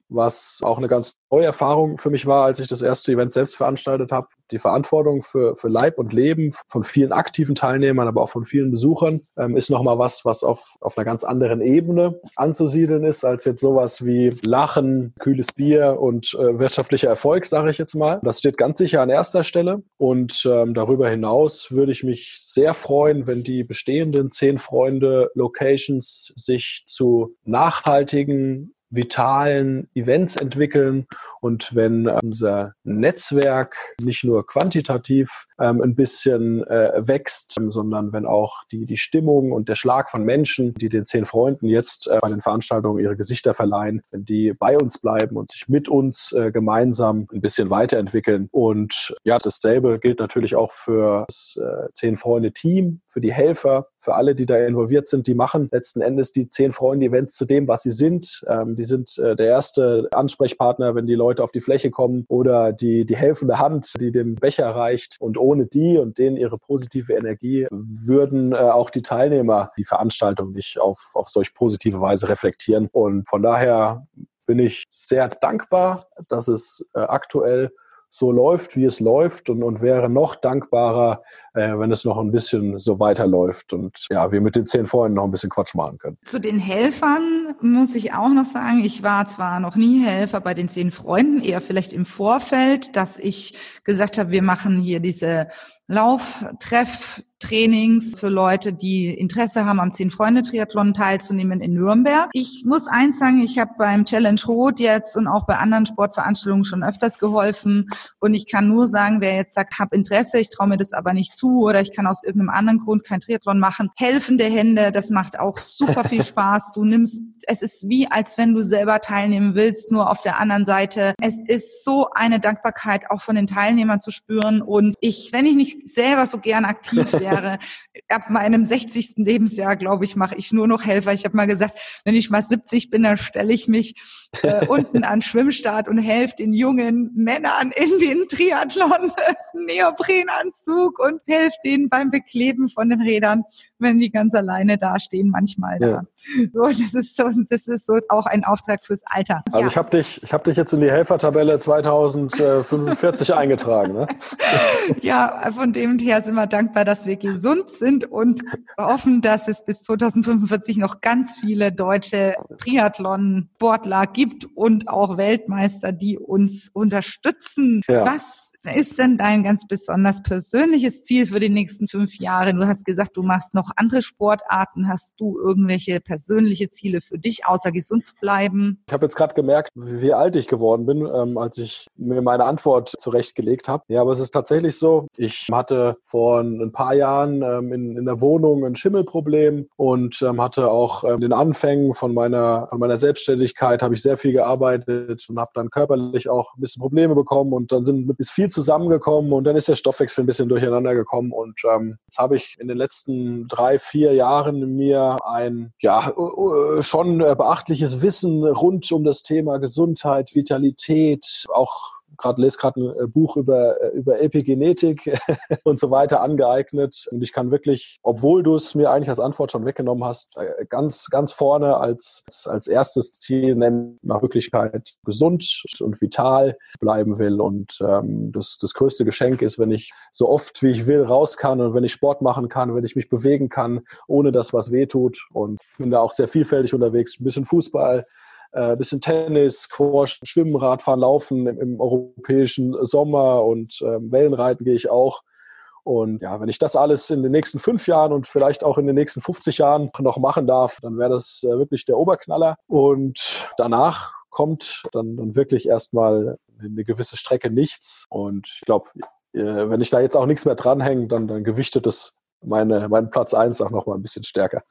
was auch eine ganz neue Erfahrung für mich war, als ich das erste Event selbst veranstaltet habe. Die Verantwortung für, für Leib und Leben von vielen aktiven Teilnehmern, aber auch von vielen Besuchern, ähm, ist nochmal was, was auf, auf einer ganz anderen Ebene anzusiedeln ist, als jetzt sowas wie Lachen, kühles Bier und äh, wirtschaftlicher Erfolg, sage ich jetzt mal. Das steht ganz sicher an erster Stelle. Und ähm, darüber hinaus würde ich mich sehr freuen, wenn die bestehenden zehn Freunde Locations sich zu nachhaltigen vitalen Events entwickeln und wenn äh, unser Netzwerk nicht nur quantitativ ähm, ein bisschen äh, wächst, ähm, sondern wenn auch die, die Stimmung und der Schlag von Menschen, die den zehn Freunden jetzt äh, bei den Veranstaltungen ihre Gesichter verleihen, wenn die bei uns bleiben und sich mit uns äh, gemeinsam ein bisschen weiterentwickeln. Und ja, dasselbe gilt natürlich auch für das äh, zehn Freunde Team, für die Helfer, für alle, die da involviert sind, die machen letzten Endes die zehn Freunde-Events zu dem, was sie sind. Ähm, die sind äh, der erste Ansprechpartner, wenn die Leute auf die Fläche kommen oder die, die helfende Hand, die den Becher reicht. Und ohne die und denen ihre positive Energie würden äh, auch die Teilnehmer die Veranstaltung nicht auf, auf solch positive Weise reflektieren. Und von daher bin ich sehr dankbar, dass es äh, aktuell so läuft, wie es läuft und, und wäre noch dankbarer, äh, wenn es noch ein bisschen so weiterläuft und ja, wir mit den zehn Freunden noch ein bisschen Quatsch machen können.
Zu den Helfern muss ich auch noch sagen, ich war zwar noch nie Helfer bei den zehn Freunden, eher vielleicht im Vorfeld, dass ich gesagt habe, wir machen hier diese Lauftreff Trainings für Leute, die Interesse haben, am Zehn-Freunde-Triathlon teilzunehmen in Nürnberg. Ich muss eins sagen, ich habe beim Challenge Rot jetzt und auch bei anderen Sportveranstaltungen schon öfters geholfen. Und ich kann nur sagen, wer jetzt sagt, hab Interesse, ich traue mir das aber nicht zu oder ich kann aus irgendeinem anderen Grund kein Triathlon machen, helfende Hände, das macht auch super viel Spaß. Du nimmst, es ist wie, als wenn du selber teilnehmen willst, nur auf der anderen Seite. Es ist so eine Dankbarkeit auch von den Teilnehmern zu spüren. Und ich, wenn ich nicht selber so gern aktiv wäre. Ab meinem 60. Lebensjahr, glaube ich, mache ich nur noch Helfer. Ich habe mal gesagt, wenn ich mal 70 bin, dann stelle ich mich äh, unten an Schwimmstart und helfe den jungen Männern in den Triathlon Neoprenanzug und helfe denen beim Bekleben von den Rädern, wenn die ganz alleine dastehen, manchmal ja. da. So, das ist so, das ist so auch ein Auftrag fürs Alter.
Also ja. ich habe dich, ich habe dich jetzt in die Helfertabelle 2045 eingetragen. Ne?
Ja, von dem her sind wir dankbar, dass wir gesund sind und hoffen, dass es bis 2045 noch ganz viele deutsche Triathlon-Sportler gibt und auch Weltmeister, die uns unterstützen. Ja. Was ist denn dein ganz besonders persönliches Ziel für die nächsten fünf Jahre? Du hast gesagt, du machst noch andere Sportarten. Hast du irgendwelche persönliche Ziele für dich, außer gesund zu bleiben?
Ich habe jetzt gerade gemerkt, wie alt ich geworden bin, ähm, als ich mir meine Antwort zurechtgelegt habe. Ja, aber es ist tatsächlich so, ich hatte vor ein paar Jahren ähm, in, in der Wohnung ein Schimmelproblem und ähm, hatte auch ähm, den Anfängen von meiner, von meiner Selbstständigkeit, habe ich sehr viel gearbeitet und habe dann körperlich auch ein bisschen Probleme bekommen und dann sind ist viel zusammengekommen und dann ist der Stoffwechsel ein bisschen durcheinander gekommen und ähm, jetzt habe ich in den letzten drei, vier Jahren mir ein ja schon beachtliches Wissen rund um das Thema Gesundheit, Vitalität, auch gerade lese gerade ein äh, Buch über, äh, über Epigenetik und so weiter angeeignet. Und ich kann wirklich, obwohl du es mir eigentlich als Antwort schon weggenommen hast, äh, ganz, ganz vorne als, als erstes Ziel nennen, nach Wirklichkeit gesund und vital bleiben will. Und ähm, das, das größte Geschenk ist, wenn ich so oft wie ich will raus kann und wenn ich Sport machen kann, wenn ich mich bewegen kann, ohne dass was wehtut. Und ich bin da auch sehr vielfältig unterwegs. Ein bisschen Fußball, äh, bisschen Tennis, Squash, Schwimmen, Radfahren, Laufen im, im europäischen Sommer und ähm, Wellenreiten gehe ich auch. Und ja, wenn ich das alles in den nächsten fünf Jahren und vielleicht auch in den nächsten 50 Jahren noch machen darf, dann wäre das äh, wirklich der Oberknaller. Und danach kommt dann, dann wirklich erstmal eine gewisse Strecke nichts. Und ich glaube, äh, wenn ich da jetzt auch nichts mehr dranhänge, dann, dann gewichtet es meine, meinen Platz eins auch noch mal ein bisschen stärker.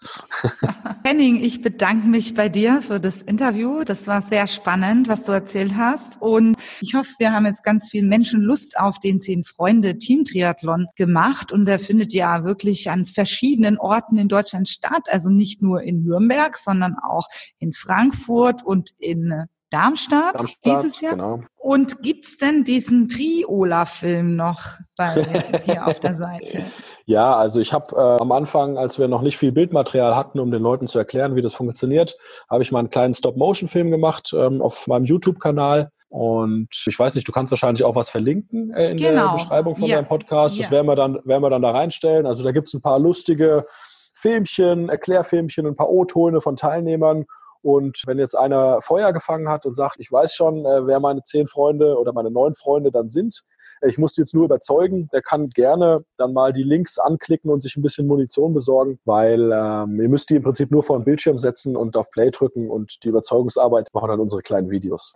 Henning, ich bedanke mich bei dir für das Interview. Das war sehr spannend, was du erzählt hast. Und ich hoffe, wir haben jetzt ganz vielen Menschen Lust auf den Zehn Freunde Team Triathlon gemacht. Und der findet ja wirklich an verschiedenen Orten in Deutschland statt. Also nicht nur in Nürnberg, sondern auch in Frankfurt und in Darmstadt, Darmstadt dieses Jahr. Genau. Und gibt's denn diesen Triola-Film noch bei dir auf der Seite?
Ja, also ich habe äh, am Anfang, als wir noch nicht viel Bildmaterial hatten, um den Leuten zu erklären, wie das funktioniert, habe ich mal einen kleinen Stop-Motion-Film gemacht ähm, auf meinem YouTube-Kanal. Und ich weiß nicht, du kannst wahrscheinlich auch was verlinken äh, in genau. der Beschreibung von ja. deinem Podcast. Das ja. werden wir dann, werden wir dann da reinstellen. Also da gibt's ein paar lustige Filmchen, Erklärfilmchen, ein paar O-Töne von Teilnehmern und wenn jetzt einer Feuer gefangen hat und sagt, ich weiß schon, äh, wer meine zehn Freunde oder meine neun Freunde dann sind, äh, ich muss die jetzt nur überzeugen, der kann gerne dann mal die Links anklicken und sich ein bisschen Munition besorgen, weil ähm, ihr müsst die im Prinzip nur vor den Bildschirm setzen und auf Play drücken und die Überzeugungsarbeit machen dann unsere kleinen Videos.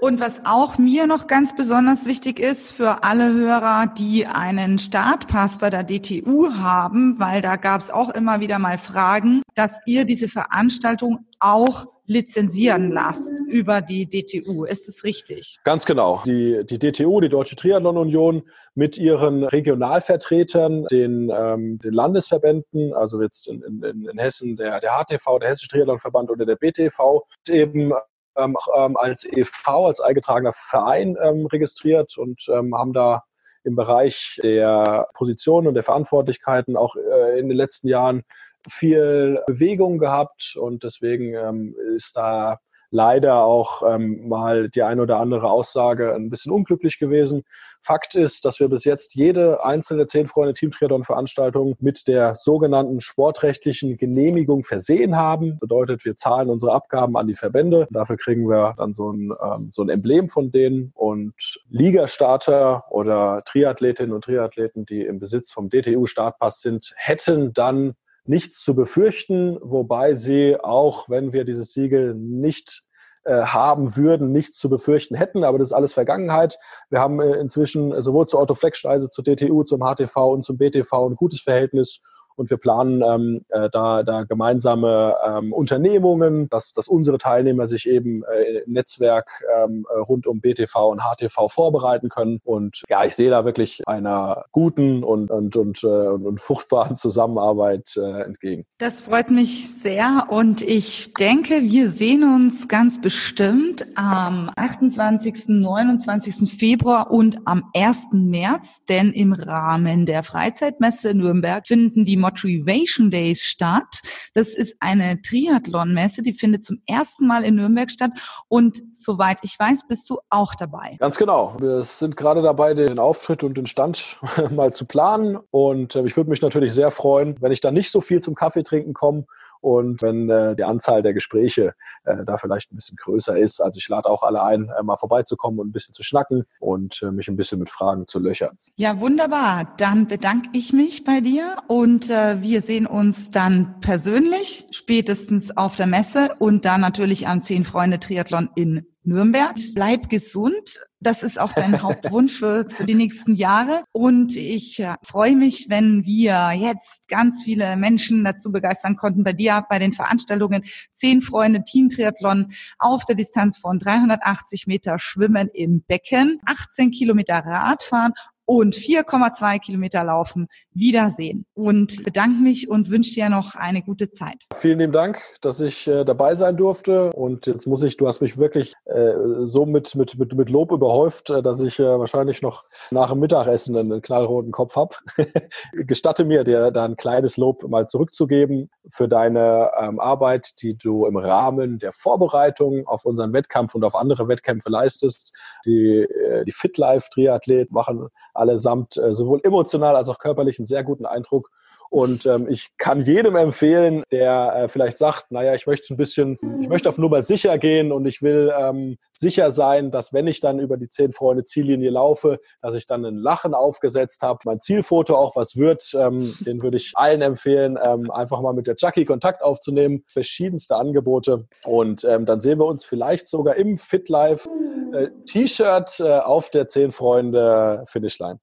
Und was auch mir noch ganz besonders wichtig ist für alle Hörer, die einen Startpass bei der DTU haben, weil da gab es auch immer wieder mal Fragen, dass ihr diese Veranstaltung auch lizenzieren lasst über die DTU. Ist es richtig?
Ganz genau. Die, die DTU, die Deutsche Triathlon Union, mit ihren Regionalvertretern, den, ähm, den Landesverbänden, also jetzt in, in, in Hessen der, der HTV, der Hessische Triathlonverband oder der BTV, eben ähm, ähm, als EV, als eingetragener Verein ähm, registriert und ähm, haben da im Bereich der Positionen und der Verantwortlichkeiten auch äh, in den letzten Jahren viel Bewegung gehabt und deswegen ähm, ist da leider auch ähm, mal die eine oder andere Aussage ein bisschen unglücklich gewesen. Fakt ist, dass wir bis jetzt jede einzelne zehn Freunde Team Triathlon Veranstaltung mit der sogenannten sportrechtlichen Genehmigung versehen haben. Bedeutet, wir zahlen unsere Abgaben an die Verbände. Dafür kriegen wir dann so ein, ähm, so ein Emblem von denen und Ligastarter oder Triathletinnen und Triathleten, die im Besitz vom DTU Startpass sind, hätten dann nichts zu befürchten, wobei sie auch, wenn wir dieses Siegel nicht äh, haben würden, nichts zu befürchten hätten, aber das ist alles Vergangenheit. Wir haben äh, inzwischen sowohl zur Otto Fleck-Steise, zur DTU, zum HTV und zum BTV ein gutes Verhältnis und wir planen ähm, äh, da, da gemeinsame ähm, Unternehmungen, dass, dass unsere Teilnehmer sich eben äh, im Netzwerk ähm, äh, rund um BTV und HTV vorbereiten können. Und ja, ich sehe da wirklich einer guten und, und, und, äh, und fruchtbaren Zusammenarbeit äh, entgegen.
Das freut mich sehr und ich denke, wir sehen uns ganz bestimmt am 28., 29. Februar und am 1. März, denn im Rahmen der Freizeitmesse Nürnberg finden die Motivation Days statt. Das ist eine Triathlon-Messe, die findet zum ersten Mal in Nürnberg statt. Und soweit ich weiß, bist du auch dabei.
Ganz genau. Wir sind gerade dabei, den Auftritt und den Stand mal zu planen. Und äh, ich würde mich natürlich sehr freuen, wenn ich da nicht so viel zum Kaffee trinken komme und wenn äh, die Anzahl der Gespräche äh, da vielleicht ein bisschen größer ist. Also ich lade auch alle ein, äh, mal vorbeizukommen und ein bisschen zu schnacken und äh, mich ein bisschen mit Fragen zu löchern.
Ja, wunderbar. Dann bedanke ich mich bei dir und äh, wir sehen uns dann persönlich, spätestens auf der Messe und dann natürlich am Zehn Freunde Triathlon in Nürnberg. Bleib gesund. Das ist auch dein Hauptwunsch für, für die nächsten Jahre. Und ich äh, freue mich, wenn wir jetzt ganz viele Menschen dazu begeistern konnten, bei dir bei den Veranstaltungen Zehn Freunde Team Triathlon auf der Distanz von 380 Meter Schwimmen im Becken, 18 Kilometer Radfahren und 4,2 Kilometer laufen wiedersehen. Und bedanke mich und wünsche dir noch eine gute Zeit.
Vielen lieben Dank, dass ich äh, dabei sein durfte. Und jetzt muss ich, du hast mich wirklich äh, so mit, mit, mit, mit Lob überhäuft, äh, dass ich äh, wahrscheinlich noch nach dem Mittagessen einen knallroten Kopf habe. Gestatte mir, dir da ein kleines Lob mal zurückzugeben für deine ähm, Arbeit, die du im Rahmen der Vorbereitung auf unseren Wettkampf und auf andere Wettkämpfe leistest. Die, äh, die FitLife Triathlet machen allesamt äh, sowohl emotional als auch körperlich einen sehr guten Eindruck. Und ähm, ich kann jedem empfehlen, der äh, vielleicht sagt, naja, ich möchte ein bisschen, ich möchte auf Nummer sicher gehen und ich will ähm, sicher sein, dass wenn ich dann über die zehn Freunde Ziellinie laufe, dass ich dann ein Lachen aufgesetzt habe, mein Zielfoto auch was wird. Ähm, den würde ich allen empfehlen, ähm, einfach mal mit der Jackie Kontakt aufzunehmen. Verschiedenste Angebote. Und ähm, dann sehen wir uns vielleicht sogar im FitLife äh, T-Shirt äh, auf der zehn Freunde Finishline.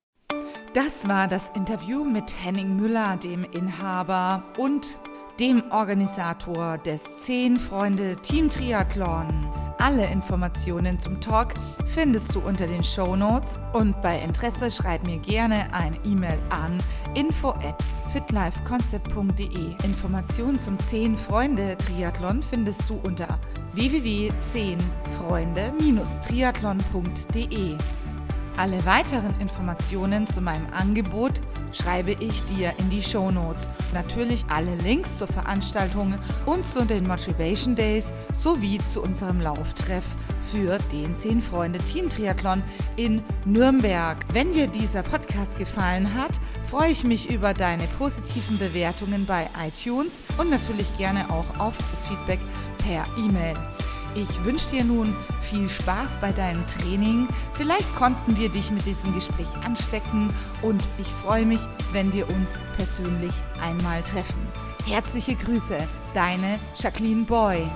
Das war das Interview mit Henning Müller, dem Inhaber und dem Organisator des Zehn Freunde Team Triathlon. Alle Informationen zum Talk findest du unter den Show Notes und bei Interesse schreib mir gerne eine E-Mail an info at fitlifeconcept.de. Informationen zum 10 Freunde Triathlon findest du unter www.10freunde-triathlon.de. Alle weiteren Informationen zu meinem Angebot schreibe ich dir in die Show Notes. Natürlich alle Links zur Veranstaltung und zu den Motivation Days sowie zu unserem Lauftreff für den 10 Freunde Team Triathlon in Nürnberg. Wenn dir dieser Podcast gefallen hat, freue ich mich über deine positiven Bewertungen bei iTunes und natürlich gerne auch auf das Feedback per E-Mail. Ich wünsche dir nun viel Spaß bei deinem Training. Vielleicht konnten wir dich mit diesem Gespräch anstecken und ich freue mich, wenn wir uns persönlich einmal treffen. Herzliche Grüße, deine Jacqueline Boy.